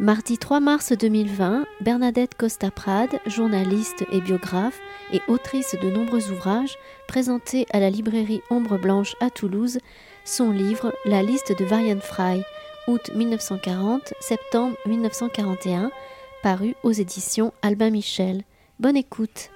Mardi 3 mars 2020, Bernadette Costa-Prade, journaliste et biographe et autrice de nombreux ouvrages, présentait à la librairie Ombre Blanche à Toulouse son livre La liste de Varian Fry, août 1940, septembre 1941, paru aux éditions Albin Michel. Bonne écoute.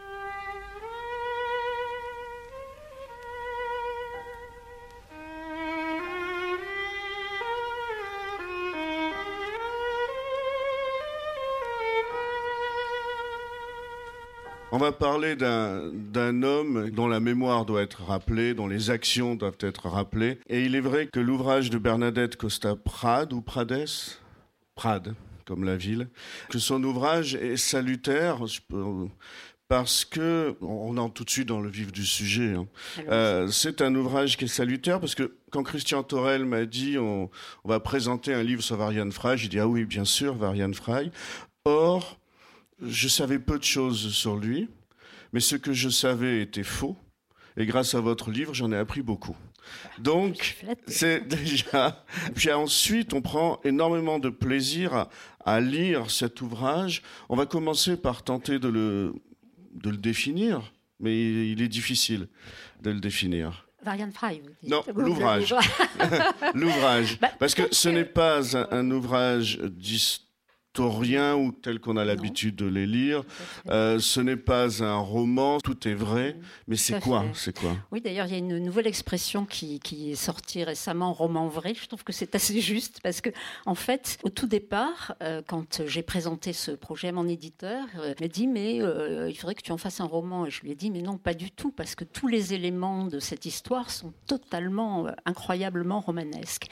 On va parler d'un homme dont la mémoire doit être rappelée, dont les actions doivent être rappelées. Et il est vrai que l'ouvrage de Bernadette Costa Prade ou Prades, Prade, comme la ville, que son ouvrage est salutaire. Parce que, on entre tout de suite dans le vif du sujet, hein. euh, c'est un ouvrage qui est salutaire parce que quand Christian Torel m'a dit on, on, va présenter un livre sur Varian Fry, j'ai dit ah oui bien sûr Varian Fry. Or, je savais peu de choses sur lui, mais ce que je savais était faux. Et grâce à votre livre, j'en ai appris beaucoup. Donc, c'est déjà. Puis ensuite, on prend énormément de plaisir à, lire cet ouvrage. On va commencer par tenter de le, de le définir, mais il est difficile de le définir. Varian Fry. Non, l'ouvrage. l'ouvrage. Bah, Parce que ce n'est pas un, un ouvrage d'histoire ou tel qu'on a l'habitude de les lire. Euh, ce n'est pas un roman, tout est vrai, mais c'est quoi C'est quoi? Oui, d'ailleurs, il y a une nouvelle expression qui, est sortie récemment, roman vrai. Je trouve que c'est assez juste parce que, en fait, au tout départ, euh, quand j'ai présenté ce projet à mon éditeur, euh, il m'a dit mais il faudrait que tu en fasses un roman. Et je lui ai dit mais non, pas du tout, parce que tous les éléments de cette histoire sont totalement, incroyablement romanesques.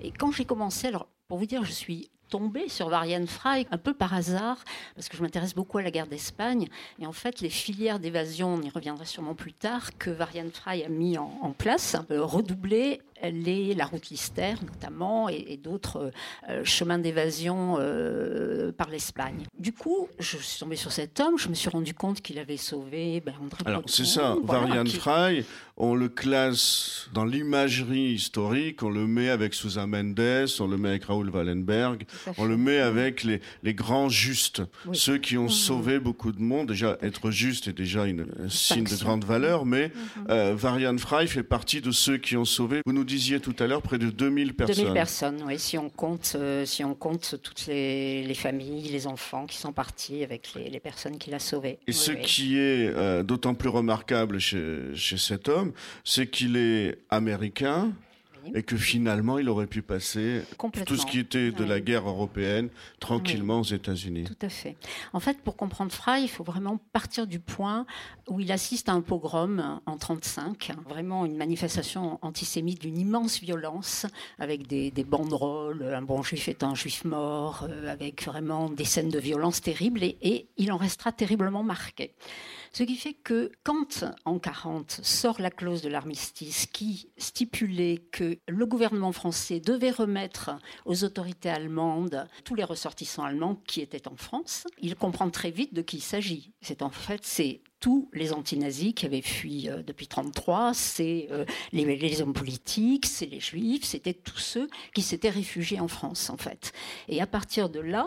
Et quand j'ai commencé, alors pour vous dire, je suis tombée sur Varian Fry un peu par hasard, parce que je m'intéresse beaucoup à la guerre d'Espagne. Et en fait, les filières d'évasion, on y reviendra sûrement plus tard, que Varian Fry a mis en, place, euh, redoubler les, la route Lister notamment et, d'autres euh, chemins d'évasion euh, par l'Espagne. Du coup, je suis tombée sur cet homme, je me suis rendu compte qu'il avait sauvé ben, André Alors c'est ça, Varian Fry, on le classe dans l'imagerie historique, on le met avec Susan Mendes, on le met avec Raoul Wallenberg, on le met avec les, les grands justes, ceux qui ont mmh. sauvé beaucoup de monde. Déjà, être juste est déjà une, un signe de grande valeur, mais mmh. euh, Varian Fry fait partie de ceux qui ont sauvé. Vous nous disiez tout à l'heure près de 2000 personnes. 2000 personnes, oui, si on compte, euh, si on compte toutes les, les, familles, les enfants qui sont partis avec les, les personnes qu'il a sauvées. Et ce qui est euh, d'autant plus remarquable chez, chez cet homme, c'est qu'il est américain, et que finalement il aurait pu passer tout ce qui était de la guerre européenne tranquillement aux États-Unis. Tout à fait. En fait, pour comprendre Fry, il faut vraiment partir du point où il assiste à un pogrom en 35, vraiment une manifestation antisémite d'une immense violence, avec des, banderoles, un bon juif est un juif mort, euh, avec vraiment des scènes de violence terribles, et, et il en restera terriblement marqué. Ce qui fait que quand en 40 sort la clause de l'armistice qui stipulait que le gouvernement français devait remettre aux autorités allemandes tous les ressortissants allemands qui étaient en France, il comprend très vite de qui il s'agit. C'est en fait c'est tous les antinazis qui avaient fui euh, depuis 1933, c'est euh, les, les, hommes politiques, c'est les juifs, c'était tous ceux qui s'étaient réfugiés en France en fait. Et à partir de là,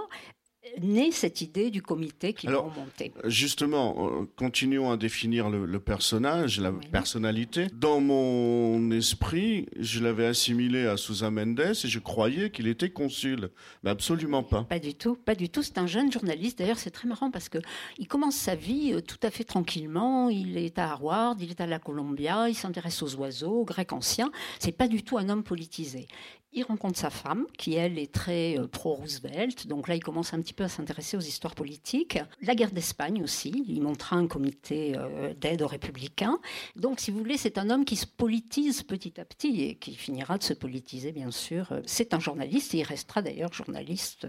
naît cette idée du comité qui Alors, monter. Justement, euh, continuons à définir le, personnage, la personnalité. Dans mon esprit, je l'avais assimilé à Sousa Mendes et je croyais qu'il était consul. Mais absolument pas. Pas du tout, pas du tout. C'est un jeune journaliste. D'ailleurs, c'est très marrant parce que il commence sa vie euh, tout à fait tranquillement. Il est à Harvard, il est à la Columbia, il s'intéresse aux oiseaux, aux Grecs anciens. C'est pas du tout un homme politisé. Il rencontre sa femme, qui elle est très euh, pro-Roosevelt. Donc là, il commence un petit peu à s'intéresser aux histoires politiques. La guerre d'Espagne aussi. Il montra un comité euh, d'aide aux républicains. Donc, si vous voulez, c'est un homme qui se politise petit à petit et qui finira de se politiser, bien sûr. C'est un journaliste et il restera d'ailleurs journaliste.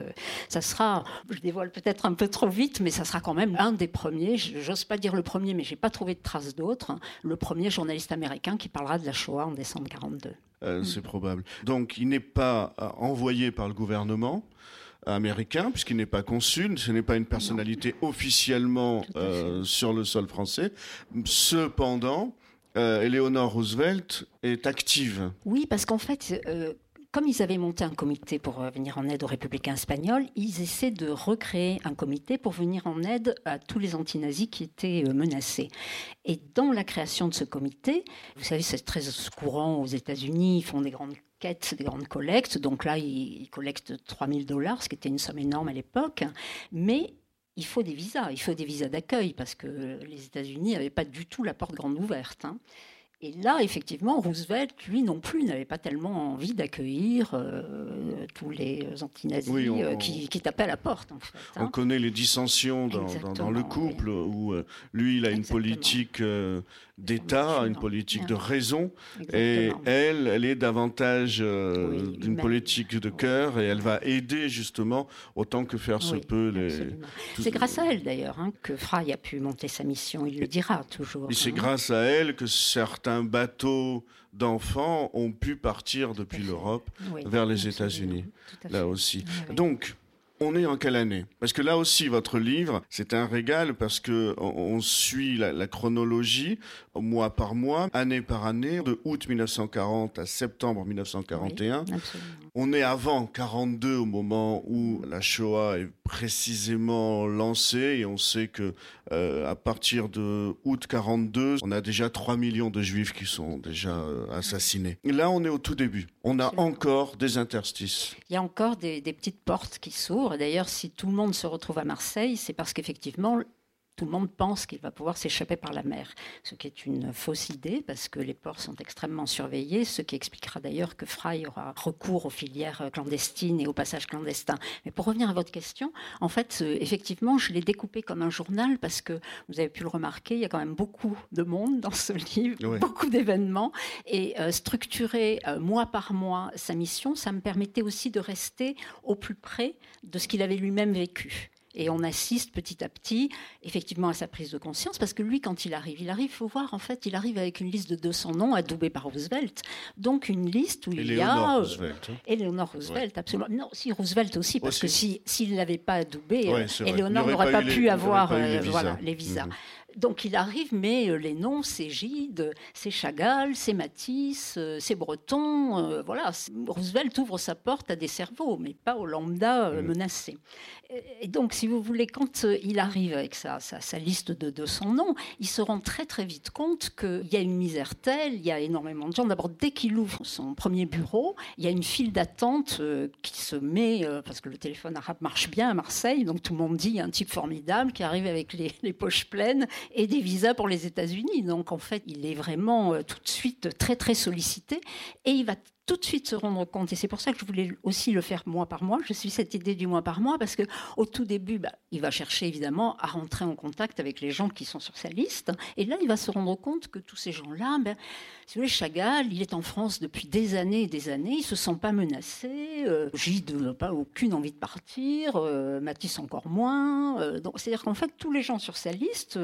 Ça sera, je dévoile peut-être un peu trop vite, mais ça sera quand même un des premiers. J'ose pas dire le premier, mais j'ai pas trouvé de traces d'autres. Le premier journaliste américain qui parlera de la Shoah en décembre 42. Euh, c'est probable. Donc il n'est pas euh, envoyé par le gouvernement américain, puisqu'il n'est pas consul, ce n'est pas une personnalité officiellement euh, sur le sol français. Cependant, Eleanor Roosevelt est active. Oui, parce qu'en fait, comme ils avaient monté un comité pour euh, venir en aide aux républicains espagnols, ils essaient de recréer un comité pour venir en aide à tous les antinazis qui étaient euh, menacés. Et dans la création de ce comité, vous savez, c'est très courant aux États-Unis, ils font des grandes quêtes, des grandes collectes. Donc là, ils, collectent 3000 dollars, ce qui était une somme énorme à l'époque. Mais il faut des visas, il faut des visas d'accueil parce que les États-Unis n'avaient pas du tout la porte grande ouverte. Hein. Et là, effectivement, Roosevelt, lui non plus, n'avait pas tellement envie d'accueillir euh, tous les antinazis euh, qui, tapaient à la porte. En fait, On hein. connaît les dissensions dans, le couple, où euh, lui, il a une politique d'État, une politique de raison, et elle, elle est davantage d'une politique de cœur, et elle va aider justement autant que faire se peut. Les... C'est grâce à elle d'ailleurs hein, que Fry a pu monter sa mission, il le dira toujours. Et c'est hein. grâce à elle que certains bateau d'enfants ont pu partir depuis l'Europe vers les États-Unis, là aussi. Donc, on est en quelle année? Parce que là aussi, votre livre, c'est un régal parce que on, suit la, chronologie mois par mois, année par année, de août 1940 à septembre 1941. on est avant 42 au moment où la Shoah est précisément lancée et on sait que euh, à partir de août 42, on a déjà 3 millions de Juifs qui sont déjà euh, assassinés. là, on est au tout début. On a encore des interstices. Il y a encore des, des petites portes qui s'ouvrent. D'ailleurs, si tout le monde se retrouve à Marseille, c'est parce qu'effectivement, tout le monde pense qu'il va pouvoir s'échapper par la mer, ce qui est une fausse idée parce que les ports sont extrêmement surveillés, ce qui expliquera d'ailleurs que Fry aura recours aux filières clandestines et aux passages clandestins. Mais pour revenir à votre question, en fait, euh, effectivement, je l'ai découpé comme un journal parce que vous avez pu le remarquer, il y a quand même beaucoup de monde dans ce livre, beaucoup d'événements, et euh, structurer euh, mois par mois sa mission, ça me permettait aussi de rester au plus près de ce qu'il avait lui-même vécu. Et on assiste petit à petit, effectivement, à sa prise de conscience, parce que lui, quand il arrive, il arrive, il faut voir, en fait, il arrive avec une liste de 200 noms adoubés par Roosevelt. Donc, une liste où il y a. Roosevelt. Hein. Eleanor Roosevelt, absolument. Non, si Roosevelt aussi, parce que s'il ne l'avait pas adoubé, ouais, Eleanor n'aurait pas, pu avoir les, euh, voilà, les visas. Mhm. Donc il arrive, mais euh, les noms, c'est Gide, c'est Chagall, c'est Matisse, euh, c'est Breton. Euh, voilà, Roosevelt ouvre sa porte à des cerveaux, mais pas aux lambda mm. menacés. Et donc, si vous voulez, quand il arrive avec sa, sa, liste de 200 noms, il se rend très très vite compte qu'il y a une misère telle, il y a énormément de gens. D'abord, dès qu'il ouvre son premier bureau, il y a une file d'attente qui se met, parce que le téléphone arabe marche bien à Marseille, donc tout le monde dit, il y a un type formidable qui arrive avec les, les poches pleines et des visas pour les États-Unis. Donc en fait, il est vraiment euh, tout de suite très très sollicité et il va tout de suite se rendre compte, et c'est pour ça que je voulais aussi le faire mois par mois, je suis cette idée du mois par mois, parce que au tout début, bah, il va chercher évidemment à rentrer en contact avec les gens qui sont sur sa liste, et là, il va se rendre compte que tous ces gens-là, ben, si vous voulez, Chagall, il est en France depuis des années et des années, il se sent pas menacé, euh, Gide n'a pas aucune envie de partir, euh, Matisse encore moins, euh, c'est-à-dire qu'en fait, tous les gens sur sa liste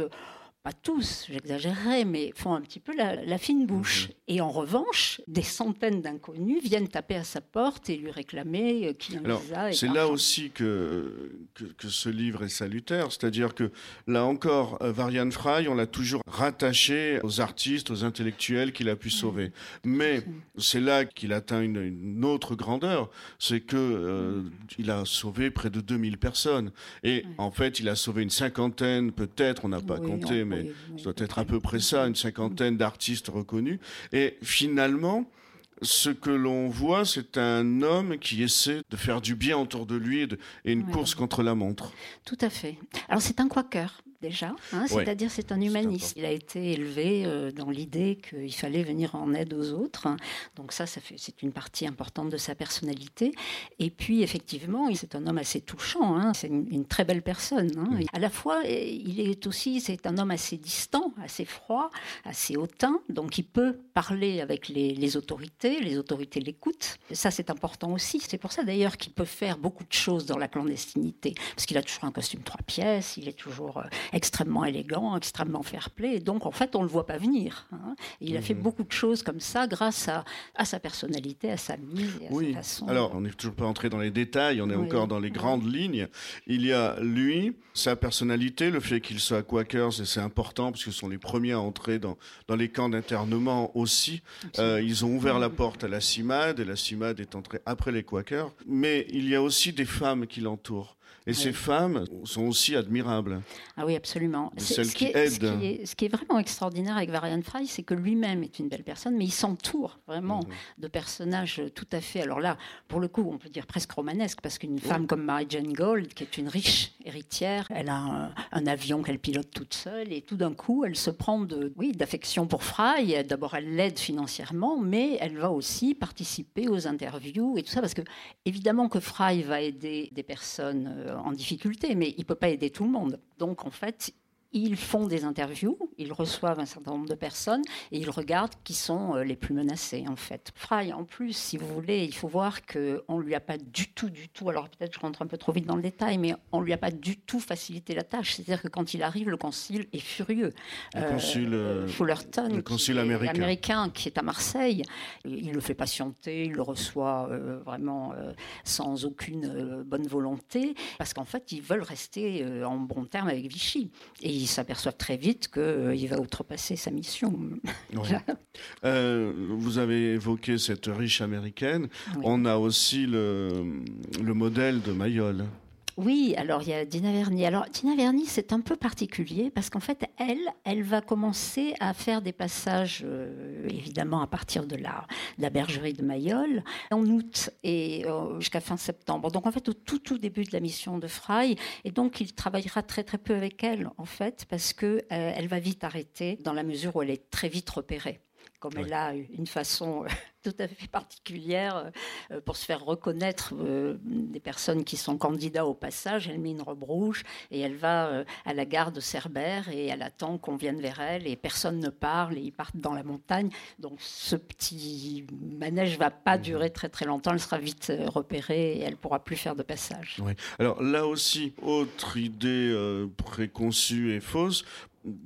pas tous, j'exagérerai, mais font un petit peu la, fine bouche. Mhm. Et en revanche, des centaines d'inconnus viennent taper à sa porte et lui réclamer euh, qui a visa. C'est là aussi que, que, ce livre est salutaire, c'est-à-dire que là encore, euh, Varian Fry, on l'a toujours rattaché aux artistes, aux intellectuels qu'il a pu sauver. Mais c'est là qu'il atteint une, autre grandeur, c'est que euh, il a sauvé près de 2000 personnes. Et en fait, il a sauvé une cinquantaine, peut-être, on n'a pas compté, mais ça doit être à peu près ça, une cinquantaine d'artistes reconnus. Et finalement, ce que l'on voit, c'est un homme qui essaie de faire du bien autour de lui et, une course contre la montre. Tout à fait. Alors c'est un quaker déjà, hein, c'est-à-dire c'est un humaniste. Il a été élevé euh, dans l'idée qu'il fallait venir en aide aux autres. Donc ça, ça c'est une partie importante de sa personnalité. Et puis effectivement, c'est un homme assez touchant. Hein. c'est une, très belle personne. Hein. À la fois, il est aussi, c'est un homme assez distant, assez froid, assez hautain. Donc il peut parler avec les, les autorités, les autorités l'écoutent. Ça, c'est important aussi. C'est pour ça d'ailleurs qu'il peut faire beaucoup de choses dans la clandestinité, parce qu'il a toujours un costume trois pièces. Il est toujours, euh, extrêmement élégant, extrêmement fair-play. Et donc, en fait, on le voit pas venir. Hein. il a fait mhm. beaucoup de choses comme ça grâce à, à sa personnalité, à sa mise et à oui. sa façon. Alors, on n'est toujours pas entré dans les détails, on est encore dans les grandes lignes. Il y a lui, sa personnalité, le fait qu'il soit Quakers, et c'est important parce que ce sont les premiers à entrer dans, dans les camps d'internement aussi. Euh, ils ont ouvert la porte à la CIMAD, et la CIMAD est entrée après les Quakers. Mais il y a aussi des femmes qui l'entourent. Et ces femmes sont aussi admirables. Ah oui, absolument. Celles ce qui, aident. Ce qui, est, vraiment extraordinaire avec Varian Fry, c'est que lui-même est une belle personne, mais il s'entoure vraiment de personnages tout à fait. Alors là, pour le coup, on peut dire presque romanesque, parce qu'une femme comme Mary Jane Gold, qui est une riche héritière, elle a un, avion qu'elle pilote toute seule, et tout d'un coup, elle se prend de, oui, d'affection pour Fry. D'abord, elle l'aide financièrement, mais elle va aussi participer aux interviews et tout ça, parce que évidemment que Fry va aider des personnes euh, en difficulté, mais il ne peut pas aider tout le monde. Donc en fait, ils font des interviews, ils reçoivent un certain nombre de personnes et ils regardent qui sont euh, les plus menacés en fait. Fry, en plus, si vous voulez, il faut voir qu'on ne lui a pas du tout, du tout, alors peut-être je rentre un peu trop vite dans le détail, mais on ne lui a pas du tout facilité la tâche. C'est-à-dire que quand il arrive, le consul est furieux. Le consul euh, Fullerton, le consul américain. américain. qui est à Marseille, il le fait patienter, il le reçoit euh, vraiment sans aucune bonne volonté, parce qu'en fait, ils veulent rester en bon terme avec Vichy. Et il s'aperçoit très vite qu'il euh, va outrepasser sa mission. Euh, vous avez évoqué cette riche américaine. On a aussi le, le modèle de Mayol. Oui, alors il y a Dina Verny. Alors Dina Verny, c'est un peu particulier parce qu'en fait, elle, elle va commencer à faire des passages, euh, évidemment, à partir de la, la bergerie de Mayol, en août et euh, jusqu'à fin septembre. Donc en fait, au tout, tout début de la mission de Fry. Et donc il travaillera très, très peu avec elle, en fait, parce que euh, va vite arrêter dans la mesure où elle est très vite repérée comme elle a une façon tout à fait particulière euh, pour se faire reconnaître euh, des personnes qui sont candidats au passage. Elle met une robe rouge et elle va euh, à la gare de Cerbère et elle attend qu'on vienne vers elle et personne ne parle et ils partent dans la montagne. Donc ce petit manège va pas mhm. durer très très longtemps. Elle sera vite repérée et elle pourra plus faire de passage. Oui. Alors là aussi, autre idée préconçue et fausse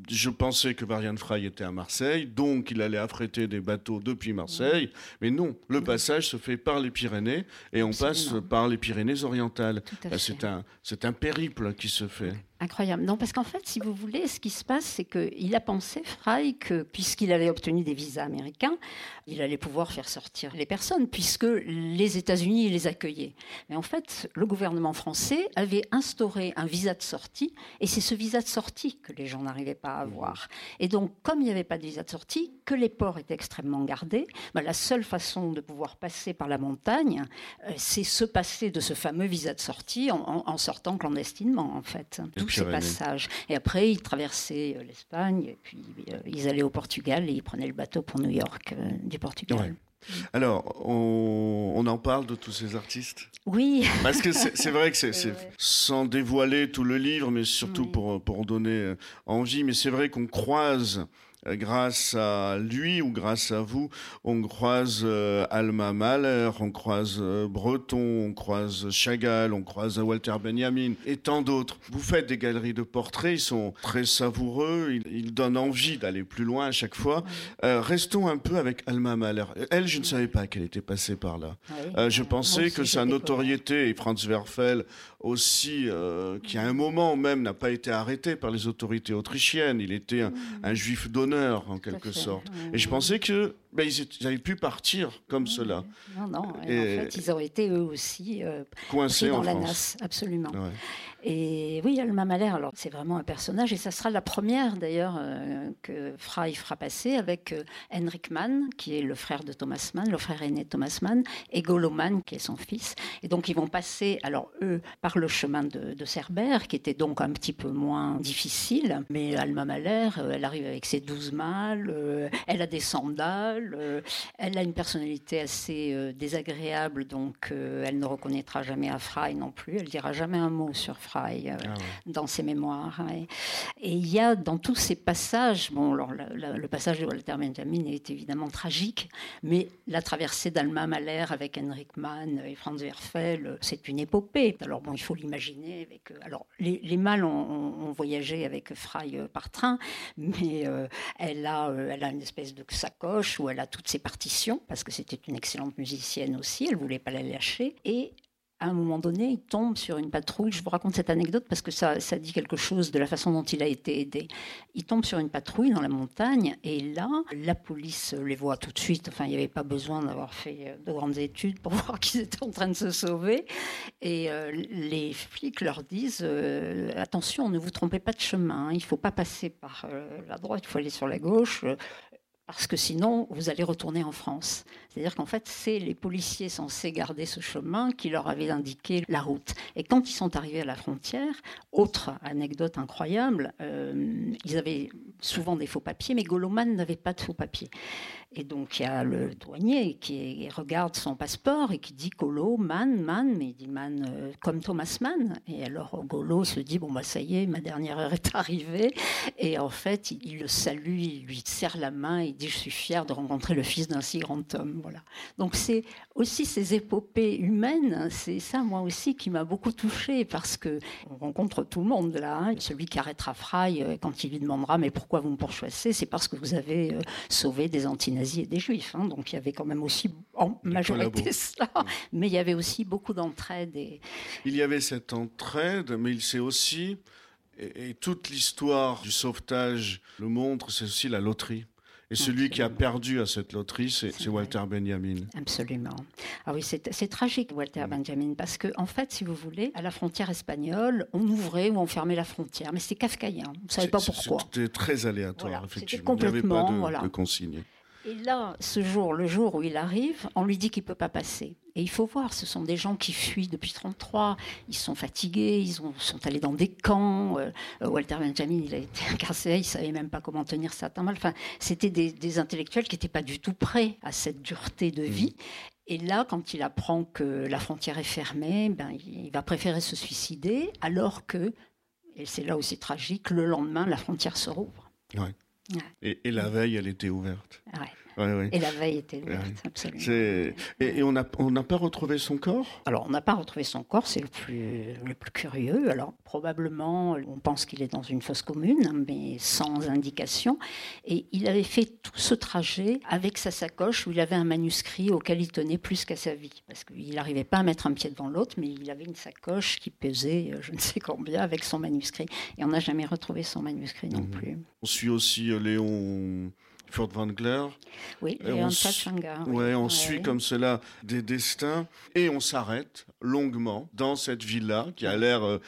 je pensais que Varian Fry était à Marseille, donc il allait affréter des bateaux depuis Marseille. Mais non, le passage se fait par les Pyrénées et on passe par les Pyrénées orientales. C'est un, un périple qui se fait. Incroyable. Non, parce qu'en fait, si vous voulez, ce qui se passe, c'est qu'il a pensé, Fry, que puisqu'il avait obtenu des visas américains, il allait pouvoir faire sortir les personnes, puisque les États-Unis les accueillaient. Mais en fait, le gouvernement français avait instauré un visa de sortie, et c'est ce visa de sortie que les gens n'arrivaient pas à avoir. Et donc, comme il n'y avait pas de visa de sortie, que les ports étaient extrêmement gardés, bah, la seule façon de pouvoir passer par la montagne, euh, c'est se passer de ce fameux visa de sortie en, sortant clandestinement, en fait ces passages. Et après, ils traversaient euh, l'Espagne, et puis euh, ils allaient au Portugal et ils prenaient le bateau pour New York euh, du Portugal. Alors, on, en parle de tous ces artistes? Oui. Parce que c'est vrai que c'est sans dévoiler tout le livre, mais surtout pour, pour donner envie. Mais c'est vrai qu'on croise grâce à lui ou grâce à vous, on croise euh, Alma Mahler, on croise euh, Breton, on croise Chagall, on croise Walter Benjamin et tant d'autres. Vous faites des galeries de portraits, ils sont très savoureux, ils, donnent envie d'aller plus loin à chaque fois. restons un peu avec Alma Mahler. Elle, je ne savais pas qu'elle était passée par là. je pensais que sa notoriété, et Franz Werfel aussi, qui à un moment même n'a pas été arrêté par les autorités autrichiennes, il était un, un juif d'honneur en quelque sorte. Et je pensais que ben, ils, avaient pu partir comme cela. Non, non. en fait, ils ont été eux aussi euh, coincés dans la nasse, absolument. Et oui, Alma Mahler, alors c'est vraiment un personnage, et ça sera la première d'ailleurs euh, que Fry fera passer avec euh, Henrik Mann, qui est le frère de Thomas Mann, le frère aîné de Thomas Mann, et Golo Mann, qui est son fils. Et donc ils vont passer, alors eux, par le chemin de, de qui était donc un petit peu moins difficile, mais Alma Mahler, elle arrive avec ses douze mâles, elle a des sandales. Euh, elle a une personnalité assez euh, désagréable, donc elle ne reconnaîtra jamais à Fry non plus. Elle dira jamais un mot sur Fry ah dans ses mémoires. Et il y a dans tous ces passages, bon, alors, le passage de Walter Benjamin est évidemment tragique, mais la traversée d'Alma Mahler avec Henrik Mann et Franz Werfel, c'est une épopée. Alors bon, il faut l'imaginer avec. alors les, les mâles ont, voyagé avec Fry par train, mais elle a, elle a une espèce de sacoche où elle a toutes ses partitions, parce que c'était une excellente musicienne aussi, elle voulait pas la lâcher. Et à un moment donné, il tombe sur une patrouille. Je vous raconte cette anecdote parce que ça, dit quelque chose de la façon dont il a été aidé. Il tombe sur une patrouille dans la montagne et là, la police les voit tout de suite. Enfin, il n'y avait pas besoin d'avoir fait de grandes études pour voir qu'ils étaient en train de se sauver. Et euh, les flics leur disent euh, attention, ne vous trompez pas de chemin. Il ne faut pas passer par euh, la droite, il faut aller sur la gauche parce que sinon, vous allez retourner en France. C'est-à-dire qu'en fait, c'est les policiers censés garder ce chemin qui leur avaient indiqué la route. Et quand ils sont arrivés à la frontière, autre anecdote incroyable, euh, ils avaient souvent des faux papiers, mais Goloman n'avait pas de faux papiers. Et donc, il y a le douanier qui regarde son passeport et qui dit Golo, man, man, mais il dit man euh, comme Thomas Mann. Et alors, Golo se dit Bon, bah, ça y est, ma dernière heure est arrivée. Et en fait, il, le salue, il lui serre la main, il dit Je suis fier de rencontrer le fils d'un si grand homme. Voilà. Donc, c'est aussi ces épopées humaines, c'est ça, moi aussi, qui m'a beaucoup touchée parce que on rencontre tout le monde là. Hein. Celui qui arrêtera Fry, euh, quand il lui demandera Mais pourquoi vous me pourchassez C'est parce que vous avez euh, sauvé des antinazis et des juifs. Hein. donc il y avait quand même aussi en majorité cela, mais il y avait aussi beaucoup d'entraide. Et... Il y avait cette entraide, mais il s'est aussi, et, toute l'histoire du sauvetage le montre, c'est aussi la loterie. Et celui qui a perdu à cette loterie, c'est Walter Benjamin. Absolument. Ah oui, c'est tragique, Walter Benjamin, parce que, en fait, si vous voulez, à la frontière espagnole, on ouvrait ou on fermait la frontière, mais c'est kafkaïen. On ne savait pas pourquoi. C'était très aléatoire, effectivement. Il n'y avait pas de, de consigne. Et là, ce jour, le jour où il arrive, on lui dit qu'il ne peut pas passer. Et il faut voir, ce sont des gens qui fuient depuis 1933, ils sont fatigués, ils ont, sont allés dans des camps. Euh, Walter Benjamin, il a été incarcéré, il ne savait même pas comment tenir ça mal. Enfin, c'était des, intellectuels qui n'étaient pas du tout prêts à cette dureté de vie. Mmh. Et là, quand il apprend que la frontière est fermée, ben, il va préférer se suicider, alors que, et c'est là aussi tragique, le lendemain, la frontière se rouvre. Ouais. Et, la veille, elle était ouverte. Et la veille était ouverte, absolument. Et, on n'a on pas retrouvé son corps? Alors, on n'a pas retrouvé son corps, c'est le plus, le plus curieux. Alors, probablement, on pense qu'il est dans une fosse commune, mais sans indication. Et il avait fait tout ce trajet avec sa sacoche où il avait un manuscrit auquel il tenait plus qu'à sa vie. Parce qu'il n'arrivait pas à mettre un pied devant l'autre, mais il avait une sacoche qui pesait euh, je ne sais combien avec son manuscrit. Et on n'a jamais retrouvé son manuscrit non mhm. plus. On suit aussi euh, Léon Furtwängler. Oui, et on, ouais, on suit comme cela des destins et on s'arrête longuement dans cette villa qui a l'air euh,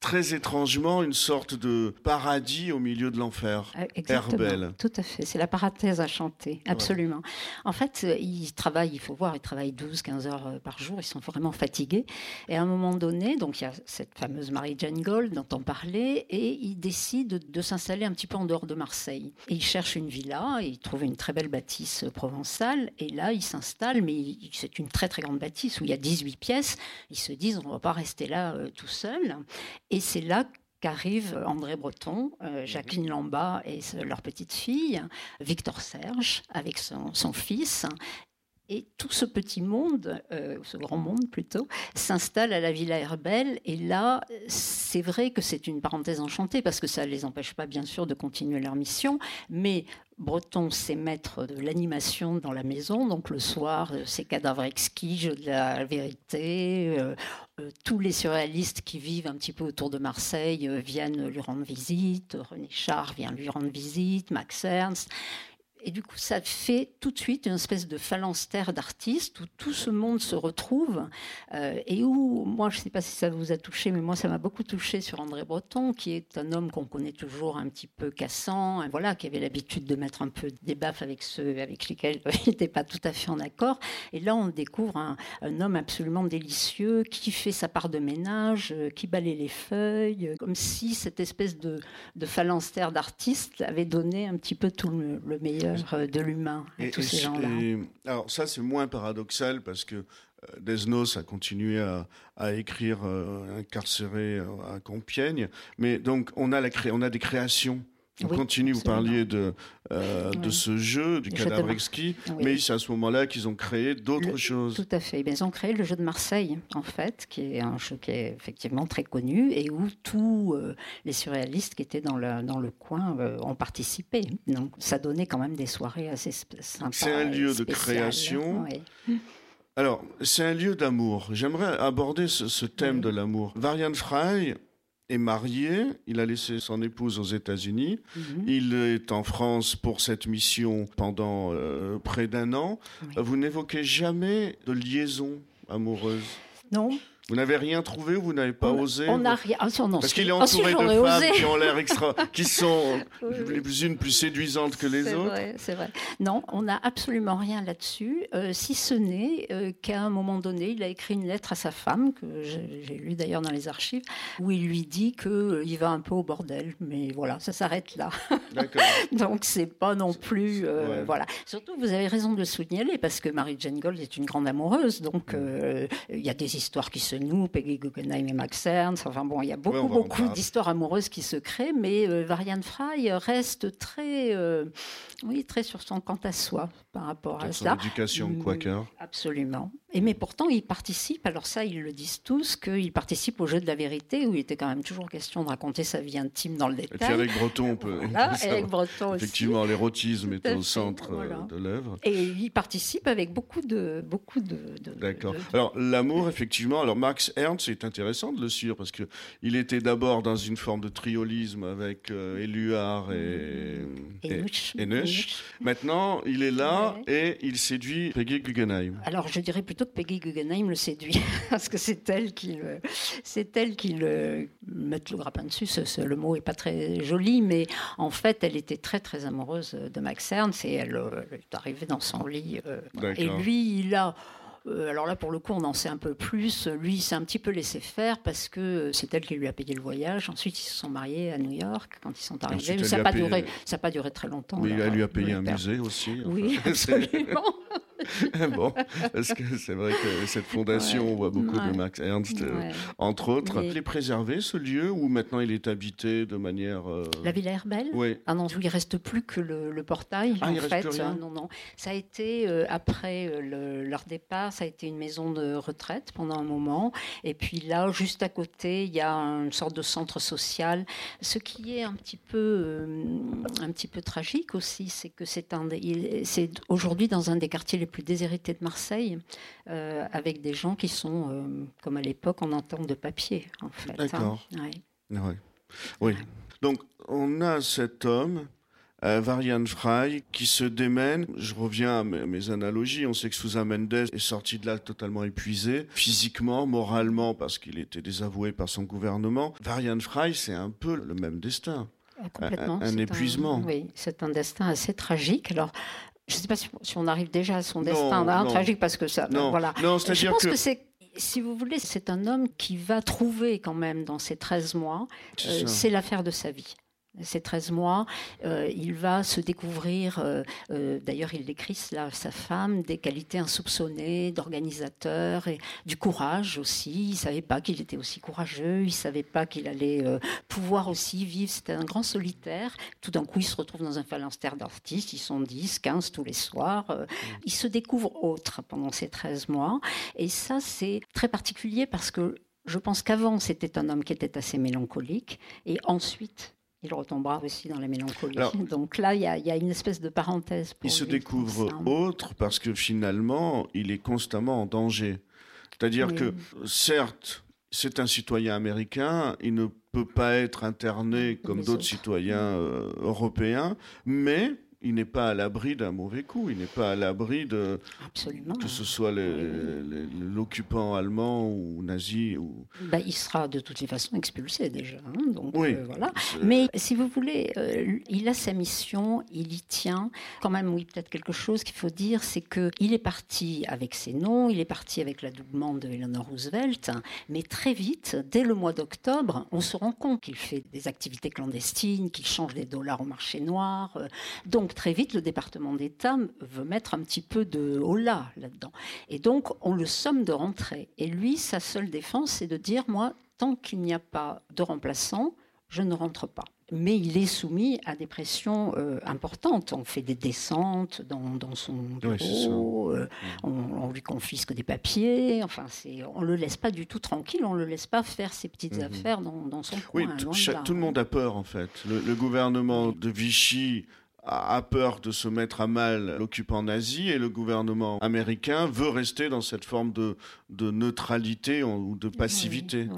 très étrangement une sorte de paradis au milieu de l'enfer. Euh, exactement. Tout à fait. C'est la parathèse à chanter. Absolument. En fait, euh, ils travaillent, il faut voir, ils travaillent 12, 15 heures euh, par jour. Ils sont vraiment fatigués. Et à un moment donné, donc il y a cette fameuse Marie-Jane Gold dont on parlait, et ils décident de, s'installer un petit peu en dehors de Marseille. Et ils cherchent une villa, et ils trouvent une très belle bâtisse provençale. Et là, ils s'installent, mais c'est une très très grande bâtisse où il y a 18 pièces. Ils se disent, on ne va pas rester là tout seul. Et c'est là qu'arrivent André Breton, euh, Jacqueline Lamba et leur petite fille, Victor Serge avec son, fils. Et tout ce petit monde, euh, ce grand monde plutôt, s'installe à la Villa Herbel. Et là, c'est vrai que c'est une parenthèse enchantée parce que ça ne les empêche pas, bien sûr, de continuer leur mission. Mais Breton, c'est maître de l'animation dans la maison. Donc le soir, euh, c'est cadavres exquis, jeu de la vérité. Euh, euh, tous les surréalistes qui vivent un petit peu autour de Marseille viennent lui rendre visite. René Char vient lui rendre visite, Max Ernst. Et du coup, ça fait tout de suite une espèce de phalanstère d'artistes où tout ce monde se retrouve euh, et où, moi, je ne sais pas si ça vous a touché, mais moi, ça m'a beaucoup touché sur André Breton, qui est un homme qu'on connaît toujours un petit peu cassant, hein, voilà, qui avait l'habitude de mettre un peu des baffes avec ceux avec lesquels il n'était pas tout à fait en accord. Et là, on découvre un, homme absolument délicieux qui fait sa part de ménage, euh, qui balaye les feuilles, comme si cette espèce de, de phalanstère d'artistes avait donné un petit peu tout le meilleur de l'humain et, tous ces gens-là. Alors ça, c'est moins paradoxal parce que Desnos a continué à, écrire incarcéré à Compiègne, mais donc on a, la on a des créations on continue, vous parliez de, euh, de ce jeu, du cadavre exquis, mais c'est à ce moment-là qu'ils ont créé d'autres choses. Tout à fait. Ils ont créé le jeu de Marseille, en fait, qui est un jeu qui est effectivement très connu et où tous euh, les surréalistes qui étaient dans le, dans le coin euh, ont participé. Donc ça donnait quand même des soirées assez sympas. C'est un lieu de création. Alors, c'est un lieu d'amour. J'aimerais aborder ce, thème de l'amour. Varian Fry, est marié, il a laissé son épouse aux États-Unis, mhm. il est en France pour cette mission pendant euh, près d'un an. Vous n'évoquez jamais de liaison amoureuse? Non, vous n'avez rien trouvé ou vous n'avez pas osé On n'a rien. Ah, Parce qu'il est entouré de femmes qui ont l'air extra, qui sont les unes plus séduisantes que les autres. C'est vrai. Non, on n'a absolument rien là-dessus, euh, si ce n'est euh, qu'à un moment donné, il a écrit une lettre à sa femme que j'ai lue d'ailleurs dans les archives, où il lui dit que euh, il va un peu au bordel, mais voilà, ça s'arrête là. D'accord. Donc c'est pas non plus voilà. Surtout, vous avez raison de le souligner parce que Marie Jane Gold est une grande amoureuse, donc mm. il y a des histoires qui se nous, Peggy Guggenheim et Max Ernst. Enfin bon, il y a beaucoup, beaucoup d'histoires amoureuses qui se créent, mais euh, Varian Fry reste très, euh, oui, très sur son quant à soi par rapport à ça. éducation mm, quaker. Absolument. Et mais pourtant, il participe, alors ça, ils le disent tous, qu'il participe au jeu de la vérité, où il était quand même toujours question de raconter sa vie intime dans le détail. Et puis avec Breton, on peut. avec Breton Effectivement, l'érotisme est au centre euh, de l'œuvre. Et il participe avec beaucoup de. Beaucoup de, D'accord. Alors, l'amour, effectivement, alors Max Ernst, c'est intéressant de le suivre, parce qu'il était d'abord dans une forme de triolisme avec euh, Éluard et, et, et, Maintenant, il est là et il séduit Peggy Guggenheim. Alors, je dirais plutôt que Peggy Guggenheim le séduit, parce que c'est elle qui le, c'est elle qui le met le grappin dessus. le mot est pas très joli, mais en fait, elle était très très amoureuse de Max Ernst et elle, euh, est arrivée dans son lit. Euh, et lui, il a euh, alors là, pour le coup, on en sait un peu plus. Lui, il s'est un petit peu laissé faire parce que c'est elle qui lui a payé le voyage. Ensuite, ils se sont mariés à New York quand ils sont arrivés. ça n'a pas, duré, pas duré très longtemps. Oui, elle lui a payé un musée aussi. Oui, absolument. bon, parce que c'est vrai que cette fondation, on voit beaucoup de Max Ernst, euh, entre autres. Il est préservé, ce lieu, où maintenant il est habité de manière... Euh, La Villa Herbel Oui. Ah non, il ne reste plus que le, portail, ah, en il fait. Reste plus rien. Non, non. Ça a été, euh, après leur départ, ça a été une maison de retraite pendant un moment. Et puis là, juste à côté, il y a une sorte de centre social. Ce qui est un petit peu, un petit peu tragique aussi, c'est que c'est aujourd'hui dans un des quartiers les plus déshérités de Marseille, euh, avec des gens qui sont, euh, comme à l'époque, en entente de papier, en fait. D'accord. Oui. Donc, on a cet homme, euh, Varian Fry, qui se démène. Je reviens à mes, analogies. On sait que Sousa Mendes est sorti de là totalement épuisé, physiquement, moralement, parce qu'il était désavoué par son gouvernement. Varian Fry, c'est un peu le même destin. Complètement. Un, épuisement. oui, c'est un destin assez tragique. Alors, je ne sais pas si, on arrive déjà à son destin hein, tragique parce que ça. Non, voilà. non c'est-à-dire que, que c'est si vous voulez, c'est un homme qui va trouver quand même dans ces 13 mois, c'est euh, l'affaire de sa vie ces 13 mois, euh, il va se découvrir, euh, euh, d'ailleurs il décrit cela sa femme, des qualités insoupçonnées d'organisateur et du courage aussi. Il ne savait pas qu'il était aussi courageux, il ne savait pas qu'il allait pouvoir aussi vivre. C'était un grand solitaire. Tout d'un coup, il se retrouve dans un phalanstère d'artistes, ils sont 10, 15 tous les soirs. il se découvre autre pendant ces 13 mois. Et ça, c'est très particulier parce que je pense qu'avant, c'était un homme qui était assez mélancolique. Et ensuite, il retombera aussi dans la mélancolie. Donc là, il y, a une espèce de parenthèse. il se découvre autre parce que finalement, il est constamment en danger. C'est-à-dire que, certes, c'est un citoyen américain, il ne peut pas être interné comme d'autres citoyens euh, européens, mais il n'est pas à l'abri d'un mauvais coup, il n'est pas à l'abri de Absolument. que ce soit l'occupant allemand ou nazi ou. Bah, il sera de toutes les façons expulsé déjà, hein, donc oui, euh, voilà. Mais si vous voulez, euh, il a sa mission, il y tient. Quand même, oui, peut-être quelque chose qu'il faut dire, c'est que il est parti avec ses noms, il est parti avec l'adoubement de Eleanor Roosevelt, mais très vite, dès le mois d'octobre, on se rend compte qu'il fait des activités clandestines, qu'il change des dollars au marché noir, euh, donc donc très vite, le département d'État veut mettre un petit peu de holà là-dedans. Et donc, on le somme de rentrer. Et lui, sa seule défense, c'est de dire, moi, tant qu'il n'y a pas de remplaçant, je ne rentre pas. Mais il est soumis à des pressions euh, importantes. On fait des descentes dans, son bureau, euh, on, lui confisque des papiers. Enfin, on ne le laisse pas du tout tranquille, on ne le laisse pas faire ses petites mhm. affaires dans, son coin. Oui, tout, le monde a peur en fait. Le, gouvernement de Vichy a peur de se mettre à mal l'occupant nazi et le gouvernement américain veut rester dans cette forme de, de neutralité ou de passivité.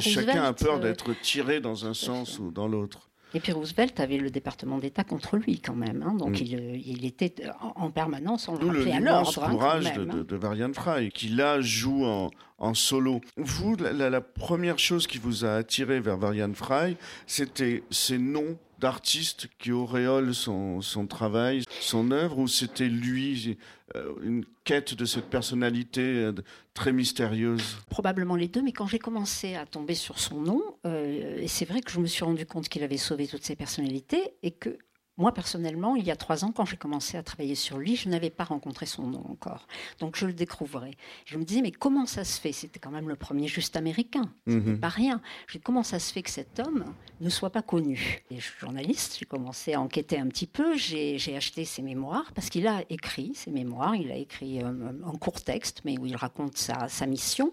chacun a peur euh, d'être tiré dans un sens ou dans l'autre. Et puis Roosevelt avait le département d'État contre lui quand même, hein. donc mm. il, euh, il, était en permanence en le à l'ordre. Hein, courage de, de, de, Varian Fry, qui là joue en, en solo. Vous, la, la, première chose qui vous a attiré vers Varian Fry, c'était ces noms d'artiste qui auréole son, son, travail, son œuvre, ou c'était lui, euh, une quête de cette personnalité euh, très mystérieuse? Probablement les deux, mais quand j'ai commencé à tomber sur son nom, euh, c'est vrai que je me suis rendu compte qu'il avait sauvé toutes ses personnalités et que moi, personnellement, il y a trois ans, quand j'ai commencé à travailler sur lui, je n'avais pas rencontré son nom encore. Donc, je le découvrais. Je me disais, mais comment ça se fait? C'était quand même le premier juste américain. Mhm. pas rien. Je dis, comment ça se fait que cet homme ne soit pas connu? Et je suis journaliste, j'ai commencé à enquêter un petit peu. J'ai acheté ses mémoires parce qu'il a écrit ses mémoires. Il a écrit euh, un court texte, mais où il raconte sa, sa mission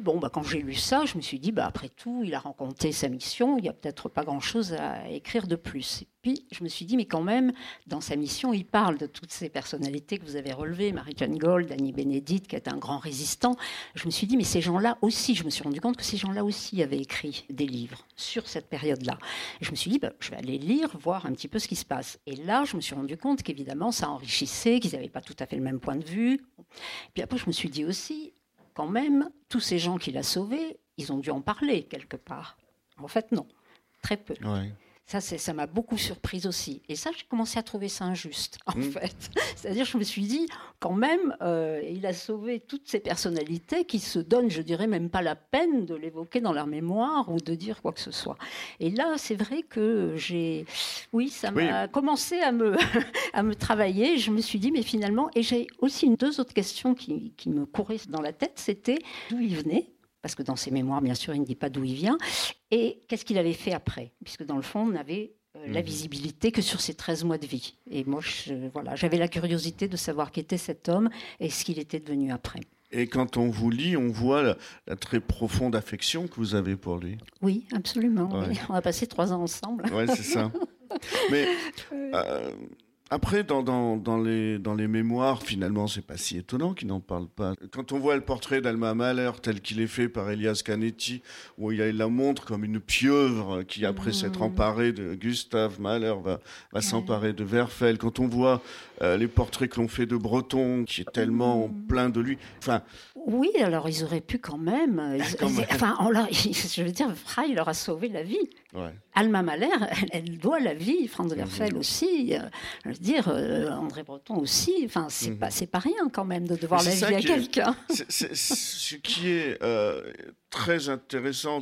bon, bah, quand j'ai lu ça, je me suis dit, bah, après tout, il a rencontré sa mission, il n'y a peut-être pas grand-chose à écrire de plus. Et puis, je me suis dit, mais quand même, dans sa mission, il parle de toutes ces personnalités que vous avez relevées, Marie-Jeanne Gold, Annie Bénédicte, qui est un grand résistant. Je me suis dit, mais ces gens-là aussi, je me suis rendu compte que ces gens-là aussi avaient écrit des livres sur cette période-là. Et je me suis dit, bah, je vais aller lire, voir un petit peu ce qui se passe. Et là, je me suis rendu compte qu'évidemment, ça enrichissait, qu'ils n'avaient pas tout à fait le même point de vue. Puis après, je me suis dit aussi, quand même, tous ces gens qu'il a sauvés, ils ont dû en parler quelque part. En fait, non, très peu. Ça, ça m'a beaucoup surprise aussi. Et ça, j'ai commencé à trouver ça injuste, en mm. fait. C'est-à-dire, je me suis dit, quand même, euh, il a sauvé toutes ces personnalités qui se donnent, je dirais, même pas la peine de l'évoquer dans leur mémoire ou de dire quoi que ce soit. Et là, c'est vrai que j'ai. Oui, ça m'a commencé à me, à me travailler. Je me suis dit, mais finalement. Et j'ai aussi une, deux autres questions qui, qui me couraient dans la tête c'était d'où il venait parce que dans ses mémoires, bien sûr, il ne dit pas d'où il vient, et qu'est-ce qu'il avait fait après, puisque dans le fond, on n'avait euh, la mhm. visibilité que sur ses 13 mois de vie. Et moi, voilà, j'avais la curiosité de savoir qui était cet homme et ce qu'il était devenu après. Et quand on vous lit, on voit la, très profonde affection que vous avez pour lui. Oui, absolument. On a passé trois ans ensemble. Oui, c'est ça. Mais euh, après, dans, dans, dans, les, dans les mémoires, finalement, c'est pas si étonnant qu'ils n'en parlent pas. Quand on voit le portrait d'Alma Mahler tel qu'il est fait par Elias Canetti, où il la montre comme une pieuvre qui, après s'être mmh. emparée de Gustave Mahler, va, va s'emparer de Werfel. Quand on voit euh, les portraits que l'on fait de Breton, qui est tellement mmh. plein de lui. Enfin, oui, alors ils auraient pu quand même. Euh, enfin, je veux dire, Frey leur a sauvé la vie. Alma Mahler, elle, doit la vie. Franz Werfel aussi. Euh, je veux dire, euh, André Breton aussi. Enfin, c'est mhm. pas, c'est pas rien quand même de devoir la vie à quelqu'un. Ce qui est très intéressant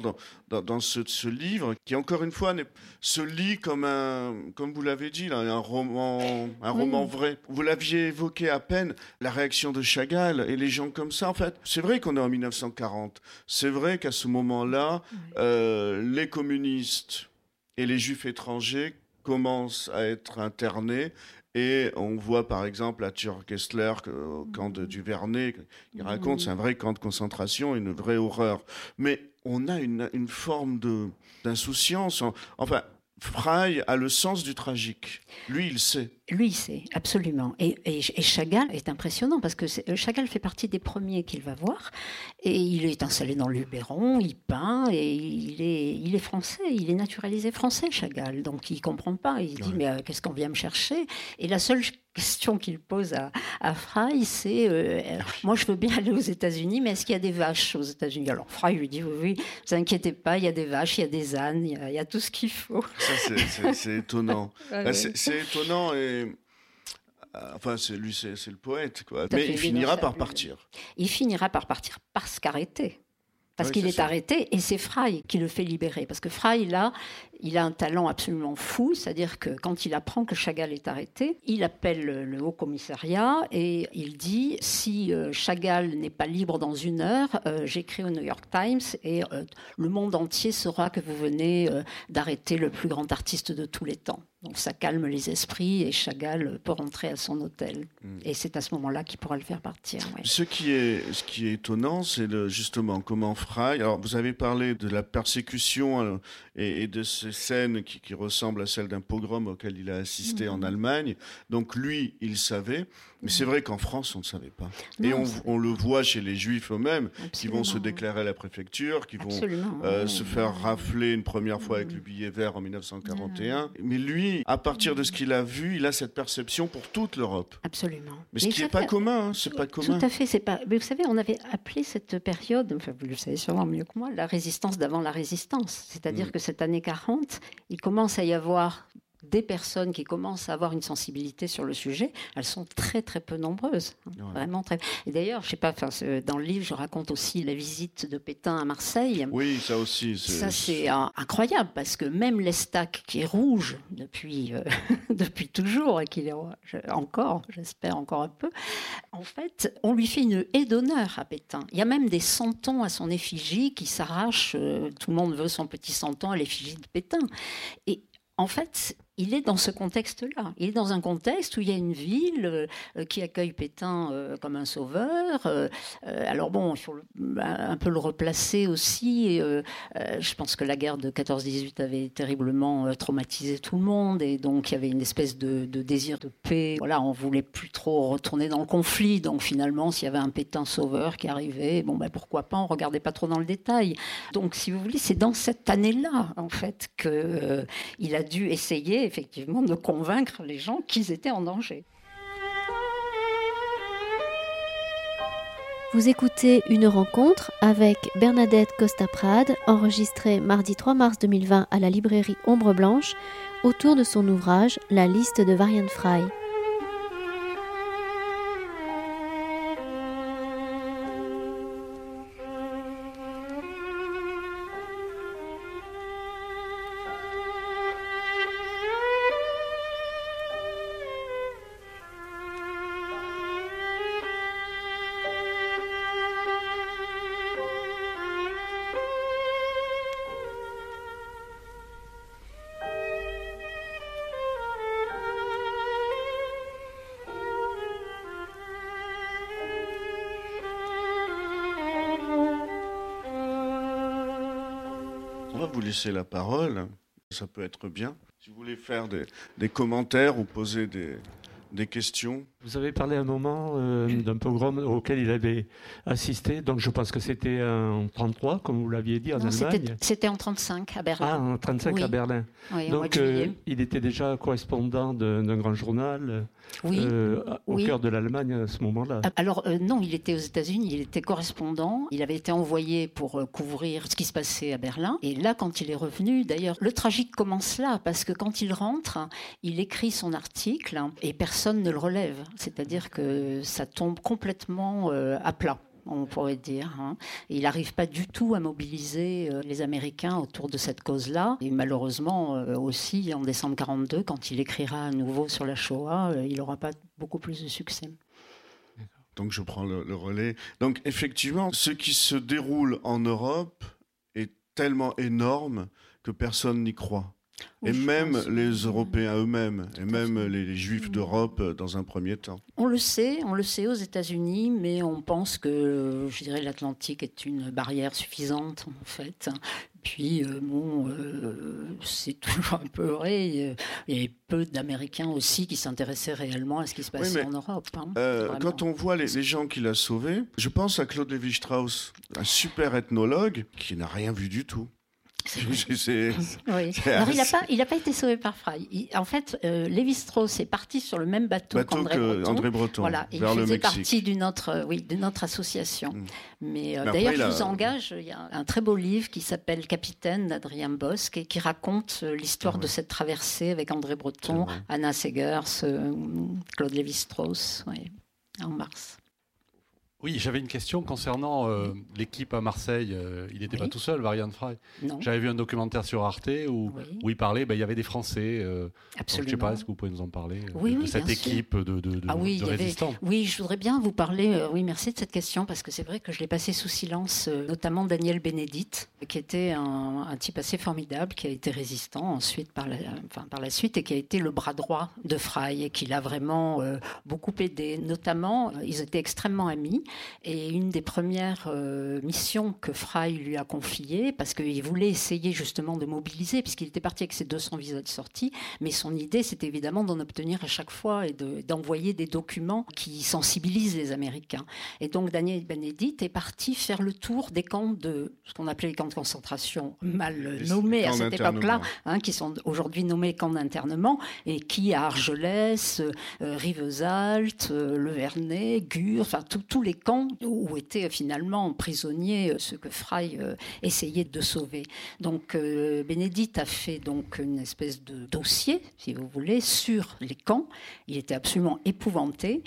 dans, dans, ce, livre, qui encore une fois se lit comme un, comme vous l'avez dit, un roman, un roman vrai. Vous l'aviez évoqué à peine, la réaction de Chagall et les gens comme ça. En fait, c'est vrai qu'on est en 1940. C'est vrai qu'à ce moment-là, euh, les communistes et les juifs étrangers commencent à être internés et on voit par exemple à Kessler, au camp de Duvernay, il raconte, c'est un vrai camp de concentration, une vraie horreur. Mais on a une, une forme d'insouciance. Enfin, Fry a le sens du tragique. Lui, il sait. Lui, il sait, absolument. Et, Chagall est impressionnant parce que Chagall fait partie des premiers qu'il va voir. Et il est installé dans Luberon, il peint et il est, il est français, il est naturalisé français, Chagall. Donc il ne comprend pas. Il dit Mais euh, qu'est-ce qu'on vient me chercher? Et la seule question qu'il pose à, à Fry, c'est euh, Moi, je veux bien aller aux États-Unis, mais est-ce qu'il y a des vaches aux États-Unis? Alors Fry lui dit Oui, oui, ne vous inquiétez pas, il y a des vaches, il y a des ânes, il y a, tout ce qu'il faut. Ça, c'est étonnant. Bah, c'est étonnant et. Euh, enfin, c'est lui, c'est le poète, quoi. Mais il finira par partir. Il finira par partir parce qu'arrêté parce qu'il est, arrêté et c'est Fry qui le fait libérer. Parce que Fry, là, Il a un talent absolument fou, c'est-à-dire que quand il apprend que Chagall est arrêté, il appelle le haut commissariat et il dit si euh, Chagall n'est pas libre dans une heure, euh, j'écris au New York Times et euh, le monde entier saura que vous venez d'arrêter le plus grand artiste de tous les temps. Donc ça calme les esprits et Chagall peut rentrer à son hôtel. Hmm. Et c'est à ce moment-là qu'il pourra le faire partir. Ce, qui est, ce qui est étonnant, c'est justement comment Fry. Alors vous avez parlé de la persécution euh, et, de ces scènes qui, ressemblent à celles d'un pogrom auquel il a assisté en Allemagne. Donc lui, il savait. Mais c'est vrai qu'en France, on ne savait pas. et on, le voit chez les Juifs eux-mêmes, qui vont se déclarer à la préfecture, qui vont euh, se faire rafler une première fois avec le billet vert en 1941. Mais lui, à partir de ce qu'il a vu, il a cette perception pour toute l'Europe. Absolument. Mais ce qui n'est pas commun, hein, c'est pas commun. Tout à fait, c'est pas. Mais vous savez, on avait appelé cette période, enfin vous le savez sûrement mieux que moi, la résistance d'avant la résistance. C'est-à-dire mm. que cette année 40, il commence à y avoir des personnes qui commencent à avoir une sensibilité sur le sujet, elles sont très très peu nombreuses, hein. vraiment très. Et d'ailleurs, je sais pas, dans le livre, je raconte aussi la visite de Pétain à Marseille. Oui, ça aussi. Ça c'est incroyable parce que même l'Estac qui est rouge depuis euh, depuis toujours et qui est encore, j'espère encore un peu, en fait, on lui fait une haie d'honneur à Pétain. Il y a même des santons à son effigie qui s'arrachent. Euh, tout le monde veut son petit santon à l'effigie de Pétain. Et en fait, il est dans ce contexte-là. Il est dans un contexte où il y a une ville euh, qui accueille Pétain euh, comme un sauveur. Euh, alors bon, il faut un peu le replacer aussi. je pense que la guerre de 14-18 avait terriblement traumatisé tout le monde et donc il y avait une espèce de, désir de paix. Voilà, on voulait plus trop retourner dans le conflit. Donc finalement, s'il y avait un Pétain sauveur qui arrivait, bon ben pourquoi pas On regardait pas trop dans le détail. Donc si vous voulez, c'est dans cette année-là en fait que il a dû essayer effectivement de convaincre les gens qu'ils étaient en danger. Vous écoutez une rencontre avec Bernadette Costa-Prade, enregistrée mardi 3 mars 2020 à la librairie Ombre Blanche, autour de son ouvrage La liste de Varian Fry. Vous laisser la parole. Ça peut être bien. Si vous voulez faire des, commentaires ou poser des questions. Vous avez parlé un moment euh, d'un pogrom auquel il avait assisté, donc je pense que c'était en 33, comme vous l'aviez dit, en Allemagne. C'était en 35 à Berlin. Ah, en 35 à Berlin. donc euh, il était déjà correspondant d'un grand journal euh, au cœur de l'Allemagne à ce moment-là. Ah, alors non, il était aux États-Unis, il était correspondant, il avait été envoyé pour couvrir ce qui se passait à Berlin. Et là, quand il est revenu, d'ailleurs, le tragique commence là, parce que quand il rentre, il écrit son article et personne ne le relève c'est-à-dire que ça tombe complètement euh, à plat on pourrait dire. Hein. il n'arrive pas du tout à mobiliser euh, les Américains autour de cette cause-là. Et malheureusement euh, aussi, en décembre 42, quand il écrira à nouveau sur la Shoah, il n'aura pas beaucoup plus de succès. Donc je prends le, relais. Donc effectivement, ce qui se déroule en Europe est tellement énorme que personne n'y croit et même les Européens eux-mêmes, et même les, Juifs mm. d'Europe euh, dans un premier temps. On le sait, on le sait aux États-Unis, mais on pense que, je dirais, l'Atlantique est une barrière suffisante, en fait. Puis, euh, bon, euh, c'est toujours un peu vrai. Il y a peu d'Américains aussi qui s'intéressaient réellement à ce qui se passait en Europe. Hein, quand on voit les, les gens qu'il a sauvés, je pense à Claude Lévi-Strauss, un super ethnologue qui n'a rien vu du tout. Oui. il n'a pas, pas, été sauvé par Fry. en fait, euh, Lévi-Strauss est parti sur le même bateau, qu'André Breton. Voilà, il faisait partie d'une autre, oui, d'une autre association. Mm. Mais, euh, d'ailleurs, je vous engage, il y a un très beau livre qui s'appelle Capitaine d'Adrien Bosque et qui raconte euh, l'histoire ah de cette traversée avec André Breton, Anna Segers, Claude Lévi-Strauss, en mars. Oui, j'avais une question concernant euh, l'équipe à Marseille. Euh, il n'était pas tout seul, Varian Fry. J'avais vu un documentaire sur Arte où, où il parlait, ben, il y avait des Français. Euh, Absolument. je ne sais pas, est-ce que vous pouvez nous en parler oui, de cette équipe de, de, ah, oui, résistants Oui, je voudrais bien vous parler. oui, merci de cette question parce que c'est vrai que je l'ai passé sous silence, notamment Daniel Bénédite, qui était un, un, type assez formidable, qui a été résistant ensuite par la, enfin, par la suite et qui a été le bras droit de Fry et qui l'a vraiment beaucoup aidé. Notamment, ils étaient extrêmement amis. Et une des premières euh, missions que Fry lui a confiées, parce qu'il voulait essayer justement de mobiliser, puisqu'il était parti avec ses 200 visas de sortie, mais son idée, c'était évidemment d'en obtenir à chaque fois et d'envoyer des documents qui sensibilisent les Américains. Et donc Daniel Benedict est parti faire le tour des camps de ce qu'on appelait les camps de concentration, mal nommés à cette époque-là, hein, qui sont aujourd'hui nommés camps d'internement, et qui à Argelès, euh, Rivesaltes, euh, Le Vernet, Gurs, enfin tous les camps où étaient finalement prisonniers ceux que Fry euh, essayait de sauver. Donc euh, Bénédicte a fait donc une espèce de dossier, si vous voulez, sur les camps. Il était absolument épouvanté.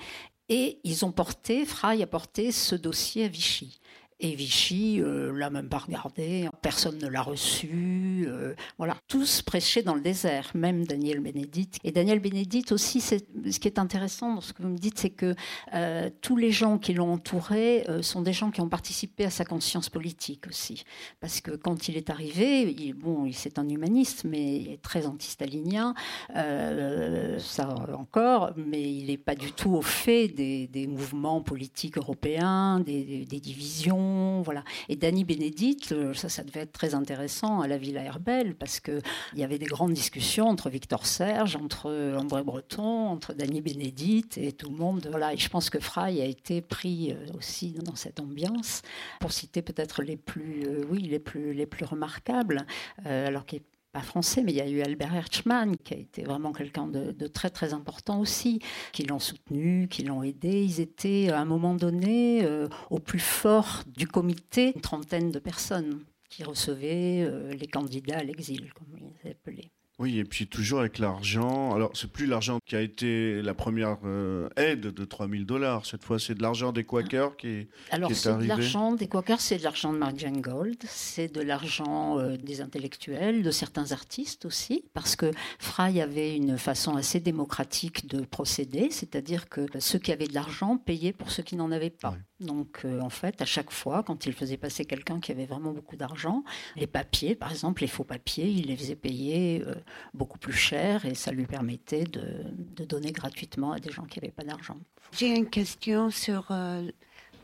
Et ils ont porté, Fry a porté ce dossier à Vichy. Et Vichy euh, l'a même pas regardé, personne ne l'a reçu. Euh, voilà, tous prêchaient dans le désert, même Daniel Bénédicte. Et Daniel Bénédicte aussi, ce qui est intéressant dans ce que vous me dites, c'est que euh, tous les gens qui l'ont entouré sont des gens qui ont participé à sa conscience politique aussi. Parce que quand il est arrivé, il, c'est un humaniste, mais il est très anti-stalinien, ça encore, mais il n'est pas du tout au fait des, mouvements politiques européens, des divisions voilà. Et Danny Bénédicte, euh, ça, devait être très intéressant à la Villa Herbel, parce qu'il y avait des grandes discussions entre Victor Serge, entre André Breton, entre Danny Bénédicte et tout le monde. Voilà. Et je pense que Fry a été pris euh, aussi dans cette ambiance, pour citer peut-être les plus, euh, oui, les plus, les plus remarquables, alors qu'il pas français, mais il y a eu Albert Hertzmann, qui a été vraiment quelqu'un de, très très important aussi, qui l'ont soutenu, qui l'ont aidé. Ils étaient à un moment donné euh, au plus fort du comité, une trentaine de personnes qui recevaient euh, les candidats à l'exil, comme ils appelaient. Oui, et puis toujours avec l'argent. Alors, c'est plus l'argent qui a été la première euh, aide de 3000 dollars. Cette fois, c'est de l'argent des Quakers qui, est, Alors, c'est de l'argent des Quakers, c'est de l'argent de Marjane Gold, c'est de l'argent euh, des intellectuels, de certains artistes aussi, parce que Fry avait une façon assez démocratique de procéder, c'est-à-dire que ceux qui avaient de l'argent payaient pour ceux qui n'en avaient pas. Donc, euh, en fait, à chaque fois, quand il faisait passer quelqu'un qui avait vraiment beaucoup d'argent, les papiers, par exemple, les faux papiers, il les faisait payer euh, beaucoup plus cher et ça lui permettait de, donner gratuitement à des gens qui n'avaient pas d'argent. J'ai une question sur euh,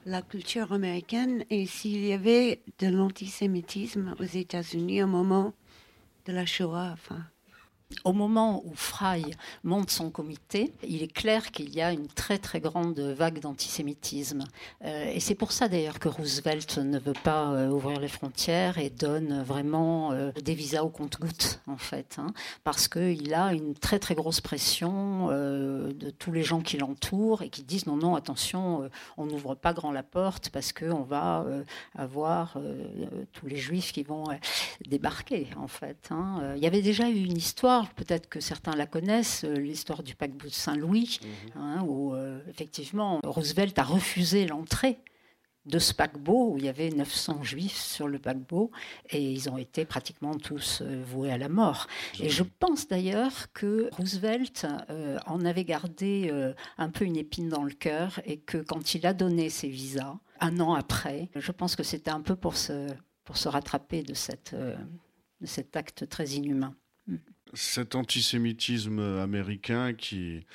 la culture américaine et s'il y avait de l'antisémitisme aux États-Unis au moment de la Shoah. Au moment où Fry monte son comité, il est clair qu'il y a une très très grande vague d'antisémitisme. Euh, et c'est pour ça d'ailleurs que Roosevelt ne veut pas euh, ouvrir les frontières et donne vraiment euh, des visas au compte-gouttes en fait, hein, parce qu'il a une très très grosse pression de tous les gens qui l'entourent et qui disent non non attention, on n'ouvre pas grand la porte parce qu'on va avoir tous les juifs qui vont débarquer en fait. Hein. Il y avait déjà eu une histoire peut-être que certains la connaissent, euh, l'histoire du paquebot de Saint-Louis, mhm. hein, où euh, effectivement Roosevelt a refusé l'entrée de ce paquebot où il y avait 900 juifs sur le paquebot et ils ont été pratiquement tous euh, voués à la mort. Et je pense d'ailleurs que Roosevelt en avait gardé un peu une épine dans le cœur et que quand il a donné ses visas, un an après, je pense que c'était un peu pour se, pour se rattraper de, cette, de cet acte très inhumain. Cet antisémitisme américain qui...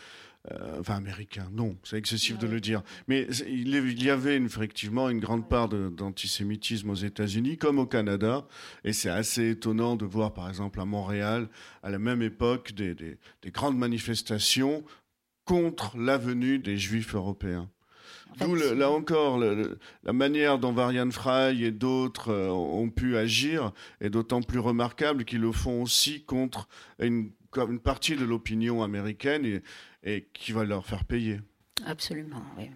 Euh, enfin, américain, non, c'est excessif de le dire. Mais il y avait effectivement une grande part d'antisémitisme aux États-Unis, comme au Canada. Et c'est assez étonnant de voir, par exemple, à Montréal, à la même époque, des, des grandes manifestations contre la venue des Juifs européens. D'où là encore la manière dont Varian Fry et d'autres euh, ont pu agir est d'autant plus remarquable qu'ils le font aussi contre une, une partie de l'opinion américaine et, qui va leur faire payer. Absolument, oui.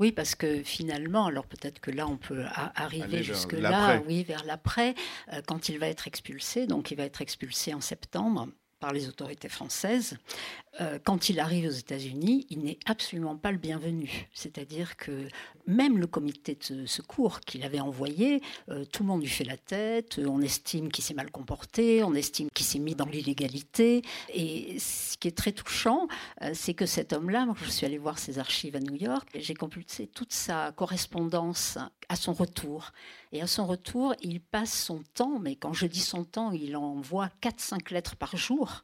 Oui, parce que finalement, alors peut-être que là, on peut arriver jusque-là, oui, vers l'après, euh, quand il va être expulsé, donc il va être expulsé en septembre, par les autorités françaises. Euh, quand il arrive aux États-Unis, il n'est absolument pas le bienvenu. C'est-à-dire que même le comité de secours qu'il avait envoyé, euh, tout le monde lui fait la tête, on estime qu'il s'est mal comporté, on estime qu'il s'est mis dans l'illégalité. Et ce qui est très touchant, euh, c'est que cet homme-là, moi je suis allée voir ses archives à New York, j'ai compulsé toute sa correspondance à son retour. Et à son retour, il passe son temps, mais quand je dis son temps, il envoie 4-5 lettres par jour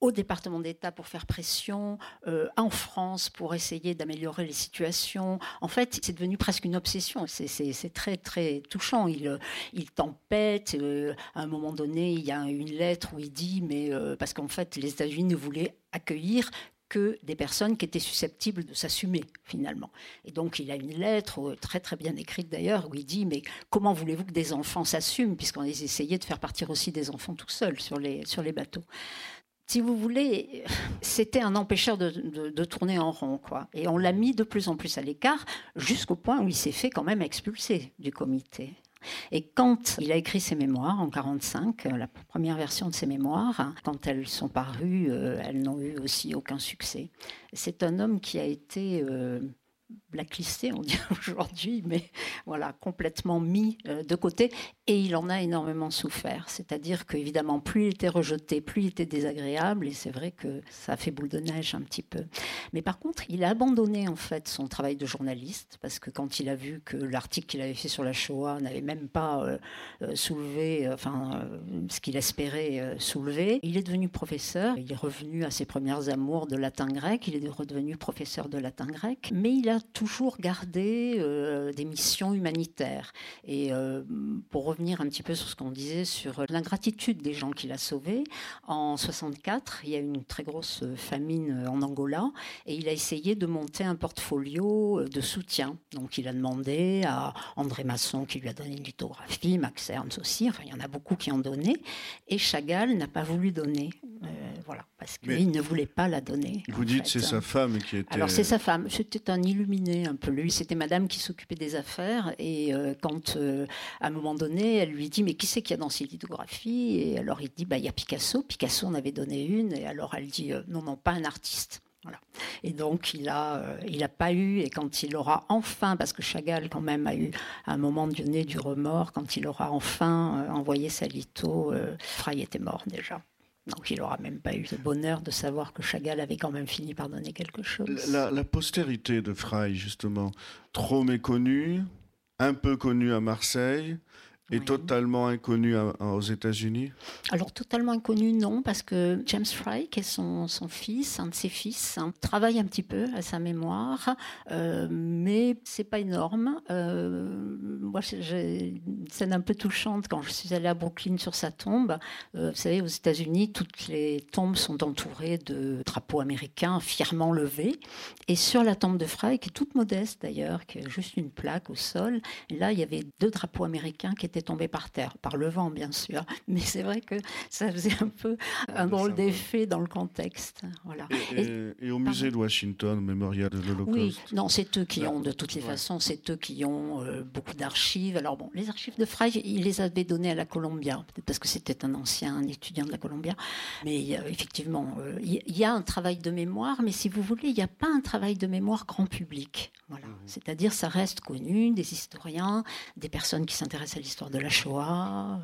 au département d'État pour faire pression, euh, en France pour essayer d'améliorer les situations. En fait, c'est devenu presque une obsession. C'est très, très touchant. Il, il tempête. Euh, à un moment donné, il y a une lettre où il dit, mais euh, parce qu'en fait, les États-Unis ne voulaient accueillir que des personnes qui étaient susceptibles de s'assumer finalement. Et donc il a une lettre très très bien écrite d'ailleurs où il dit mais comment voulez-vous que des enfants s'assument puisqu'on essayait de faire partir aussi des enfants tout seuls sur les, sur les bateaux? Si vous voulez, c'était un empêcheur de, tourner en rond, quoi. Et on l'a mis de plus en plus à l'écart, jusqu'au point où il s'est fait quand même expulser du comité. Et quand il a écrit ses mémoires en 45, euh, la première version de ses mémoires, quand elles sont parues, euh, elles n'ont eu aussi aucun succès. C'est un homme qui a été euh, blacklisté, on dit aujourd'hui, mais voilà, complètement mis euh, de côté. Et il en a énormément souffert. C'est-à-dire qu'évidemment, plus il était rejeté, plus il était désagréable. Et c'est vrai que ça a fait boule de neige un petit peu. Mais par contre, il a abandonné en fait son travail de journaliste parce que quand il a vu que l'article qu'il avait fait sur la Shoah n'avait même pas euh, euh, soulevé, enfin, ce qu'il espérait soulever, il est devenu professeur. Il est revenu à ses premières amours de latin grec. Il est redevenu professeur de latin grec. Mais il a toujours gardé euh, des missions humanitaires. Et euh, pour revenir un petit peu sur ce qu'on disait sur l'ingratitude des gens qu'il a sauvés, en 64, il y a eu une très grosse famine en Angola et il a essayé de monter un portfolio de soutien. Donc il a demandé à André Masson qui lui a donné une lithographie, Max Ernst aussi, enfin il y en a beaucoup qui ont donné, et Chagall n'a pas voulu donner. Euh, voilà, parce qu'il ne voulait pas la donner. Vous dites c'est sa femme qui était. Alors c'est sa femme. C'était un illuminé un peu. Lui, c'était Madame qui s'occupait des affaires. Et euh, quand, euh, à un moment donné, elle lui dit mais qui c'est qu'il y a dans ces lithographies? Et alors il dit bah il y a Picasso. Picasso en avait donné une. Et alors elle dit non non pas un artiste. Voilà. Et donc il a, il a pas eu, et quand il aura enfin, parce que Chagall quand même a eu un moment donné du remords, quand il aura enfin envoyé sa litho, Fry était mort déjà. Donc il n'aura même pas eu le bonheur de savoir que Chagall avait quand même fini par donner quelque chose. La, postérité de Fry, justement, trop méconnue, un peu connue à Marseille, et totalement inconnu aux États-Unis? Alors totalement inconnu, non, parce que James Fry, qui est son, son fils, un de ses fils, hein, travaille un petit peu à sa mémoire, euh, mais c'est pas énorme. Euh, moi, j'ai une scène un peu touchante quand je suis allée à Brooklyn sur sa tombe. Euh, vous savez, aux États-Unis, toutes les tombes sont entourées de drapeaux américains fièrement levés, et sur la tombe de Fry, qui est toute modeste d'ailleurs, qui est juste une plaque au sol, là, il y avait deux drapeaux américains qui étaient tombé par terre, par le vent bien sûr. Mais c'est vrai que ça faisait un peu ah, un drôle d'effet dans le contexte. Voilà. Et, au musée de Washington, mémorial de l'Holocauste Oui, non, c'est eux qui ont, de toutes les façons, c'est eux qui ont euh, beaucoup d'archives. Alors bon, les archives de Frey, il les avait données à la Columbia, peut-être parce que c'était un ancien étudiant de la Columbia. Mais euh, effectivement, euh, il y, a un travail de mémoire, mais si vous voulez, il n'y a pas un travail de mémoire grand public. Voilà. Mmh. C'est-à-dire, ça reste connu des historiens, des personnes qui s'intéressent à l'histoire de la Shoah.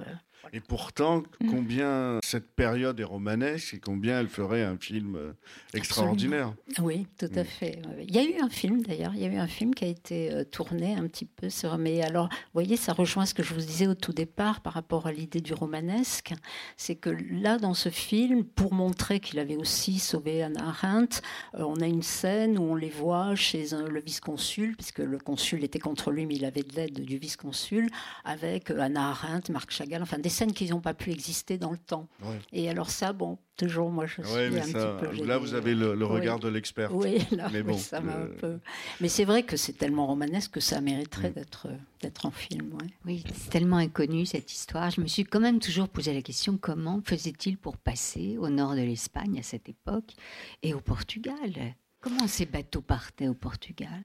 Et pourtant, combien cette période est romanesque et combien elle ferait un film euh, extraordinaire. Oui, tout à mm. fait. Il y a eu un film d'ailleurs, il y a eu un film qui a été euh, tourné un petit peu sur. Mais alors, vous voyez, ça rejoint ce que je vous disais au tout départ par rapport à l'idée du romanesque. C'est que là, dans ce film, pour montrer qu'il avait aussi sauvé Anna Arendt, euh, on a une scène où on les voit chez le vice-consul, puisque le consul était contre lui, mais il avait de l'aide du vice-consul, avec Anna Arendt, Marc Chagall, enfin des scènes qui n'ont pas pu exister dans le temps. Et alors ça, bon, toujours, moi, je suis un petit peu... Là, vous avez le, regard de l'expert. Oui, là, mais bon, ça m'a un peu... Mais c'est vrai que c'est tellement romanesque que ça mériterait mm. d'être d'être en film. Oui, c'est tellement inconnu cette histoire. Je me suis quand même toujours posé la question comment faisait-il pour passer au nord de l'Espagne à cette époque et au Portugal? Comment ces bateaux partaient au Portugal?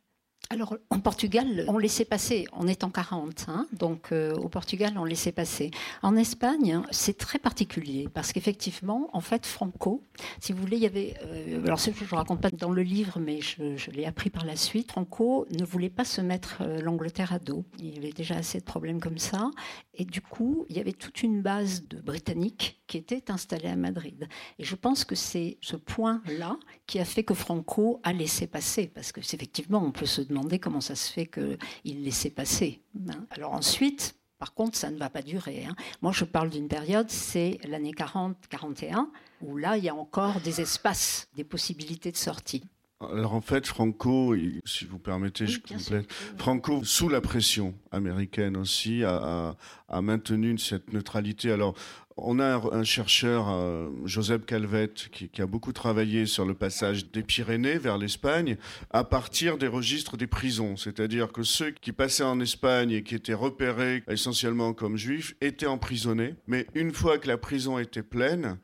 Alors, en Portugal, on laissait passer. On est en 40, hein, donc euh, au Portugal, on laissait passer. En Espagne, c'est très particulier parce qu'effectivement, en fait, Franco, si vous voulez, il y avait. Euh, alors, je ne raconte pas dans le livre, mais je, l'ai appris par la suite. Franco ne voulait pas se mettre euh, l'Angleterre à dos. Il y avait déjà assez de problèmes comme ça. Et du coup, il y avait toute une base de Britanniques qui était installée à Madrid. Et je pense que c'est ce point-là qui a fait que Franco a laissé passer parce que, effectivement, on peut se demander comment ça se fait qu'il laissait passer. Hein. Alors ensuite, par contre, ça ne va pas durer. Hein. Moi, je parle d'une période, c'est l'année 40-41, où là, il y a encore des espaces, des possibilités de sortie. Alors en fait, Franco, si vous permettez, je complète. Franco, sous la pression américaine aussi, a, maintenu cette neutralité. Alors on a un, chercheur, euh, Joseph Calvet, qui, a beaucoup travaillé sur le passage des Pyrénées vers l'Espagne à partir des registres des prisons. C'est-à-dire que ceux qui passaient en Espagne et qui étaient repérés essentiellement comme juifs étaient emprisonnés. Mais une fois que la prison était pleine,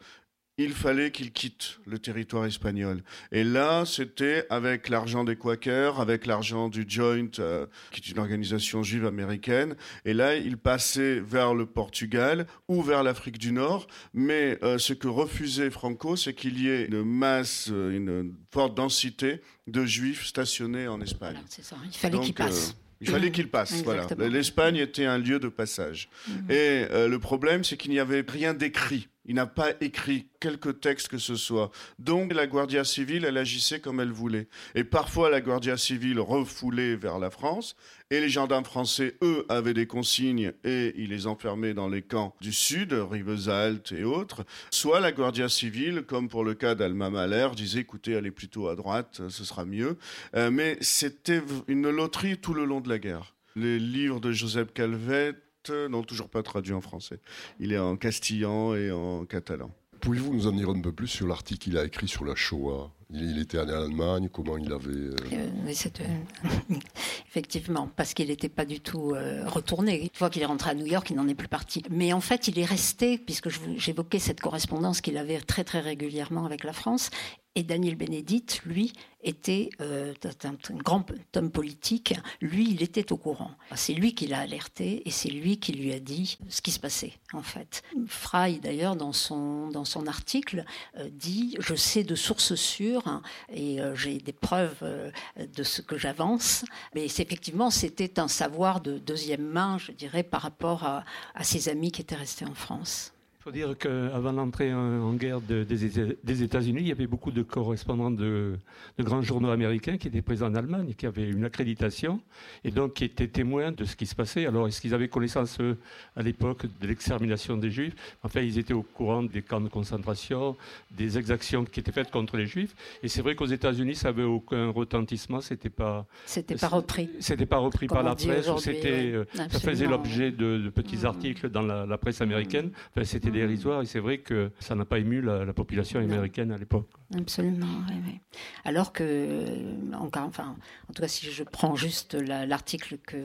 il fallait qu'il quitte le territoire espagnol. Et là, c'était avec l'argent des Quakers, avec l'argent du Joint, euh, qui est une organisation juive américaine. Et là, il passait vers le Portugal ou vers l'Afrique du Nord. Mais euh, ce que refusait Franco, c'est qu'il y ait une masse, euh, une forte densité de juifs stationnés en Espagne. c'est ça. Il fallait qu'il passe. Il fallait qu'il passe. Voilà. L'Espagne était un lieu de passage. Mhm. Et le problème, c'est qu'il n'y avait rien d'écrit il n'a pas écrit quelque texte que ce soit. Donc la Guardia civile, elle agissait comme elle voulait. Et parfois la Guardia civile refoulait vers la France, et les gendarmes français, eux, avaient des consignes et ils les enfermaient dans les camps du sud, Rivesaltes et autres. Soit la Guardia civile, comme pour le cas d'Alma Mahler, disait écoutez, allez plutôt à droite, ce sera mieux. Euh, mais c'était une loterie tout le long de la guerre. Les livres de Joseph Calvet non, toujours pas traduit en français. Il est en castillan et en catalan. Pouvez-vous nous en dire un peu plus sur l'article qu'il a écrit sur la Shoah? Il, était allé en Allemagne, comment il avait... Euh, euh, effectivement, parce qu'il n'était pas du tout euh, retourné. Une fois qu'il est rentré à New York, il n'en est plus parti. Mais en fait, il est resté, puisque j'évoquais cette correspondance qu'il avait très très régulièrement avec la France, et Daniel Bénédicte, lui, était euh, un, grand homme politique. Lui, il était au courant. C'est lui qui l'a alerté et c'est lui qui lui a dit ce qui se passait, en fait. Fry, d'ailleurs, dans son, dans son article, euh, dit Je sais de sources sûres et euh, j'ai des preuves de ce que j'avance. Mais effectivement, c'était un savoir de deuxième main, je dirais, par rapport à ses amis qui étaient restés en France. Il faut dire qu'avant l'entrée en, guerre des, États-Unis, il y avait beaucoup de correspondants de, grands journaux américains qui étaient présents en Allemagne, qui avaient une accréditation et donc qui étaient témoins de ce qui se passait. Alors, est-ce qu'ils avaient connaissance à l'époque de l'extermination des Juifs? Enfin, ils étaient au courant des camps de concentration, des exactions qui étaient faites contre les Juifs. Et c'est vrai qu'aux États-Unis, ça n'avait aucun retentissement. C'était pas. C'était pas repris. C'était pas repris par la presse. C'était, euh, ça faisait l'objet de, petits mmh. articles dans la, presse américaine. Enfin, c'était dérisoire et c'est vrai que ça n'a pas ému la, population américaine à l'époque. Absolument, oui, Alors que, encore, enfin, en tout cas, si je prends juste l'article que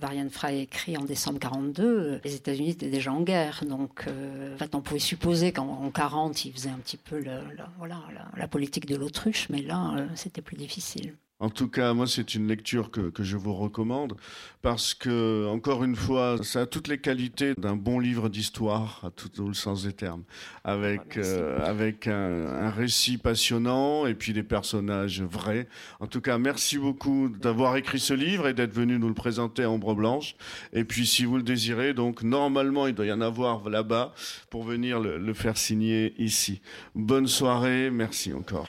Varian Fry a écrit en décembre 42, les États-Unis étaient déjà en guerre. Donc, euh, en fait, on pouvait supposer qu'en 40, ils faisaient un petit peu voilà, la, politique de l'autruche, mais là, euh, c'était plus difficile. En tout cas, moi, c'est une lecture que, que, je vous recommande parce que, encore une fois, ça a toutes les qualités d'un bon livre d'histoire, à tout le sens des termes, avec, euh, avec un, un, récit passionnant et puis des personnages vrais. En tout cas, merci beaucoup d'avoir écrit ce livre et d'être venu nous le présenter à Ombre Blanche. Et puis, si vous le désirez, donc, normalement, il doit y en avoir là-bas pour venir le, le faire signer ici. Bonne soirée, merci encore.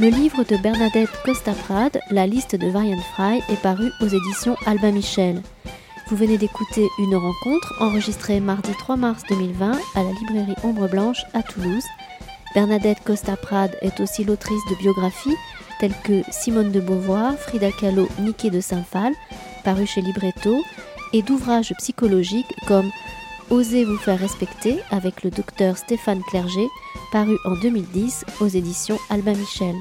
Le livre de Bernadette Costa-Prade, La liste de Varian Fry, est paru aux éditions Albin Michel. Vous venez d'écouter une rencontre enregistrée mardi 3 mars 2020 à la librairie Ombre Blanche à Toulouse. Bernadette Costa-Prade est aussi l'autrice de biographies telles que Simone de Beauvoir, Frida Kahlo, Mickey de Saint-Phal, paru chez Libretto, et d'ouvrages psychologiques comme Osez vous faire respecter avec le docteur Stéphane Clerget, paru en 2010 aux éditions Albin Michel.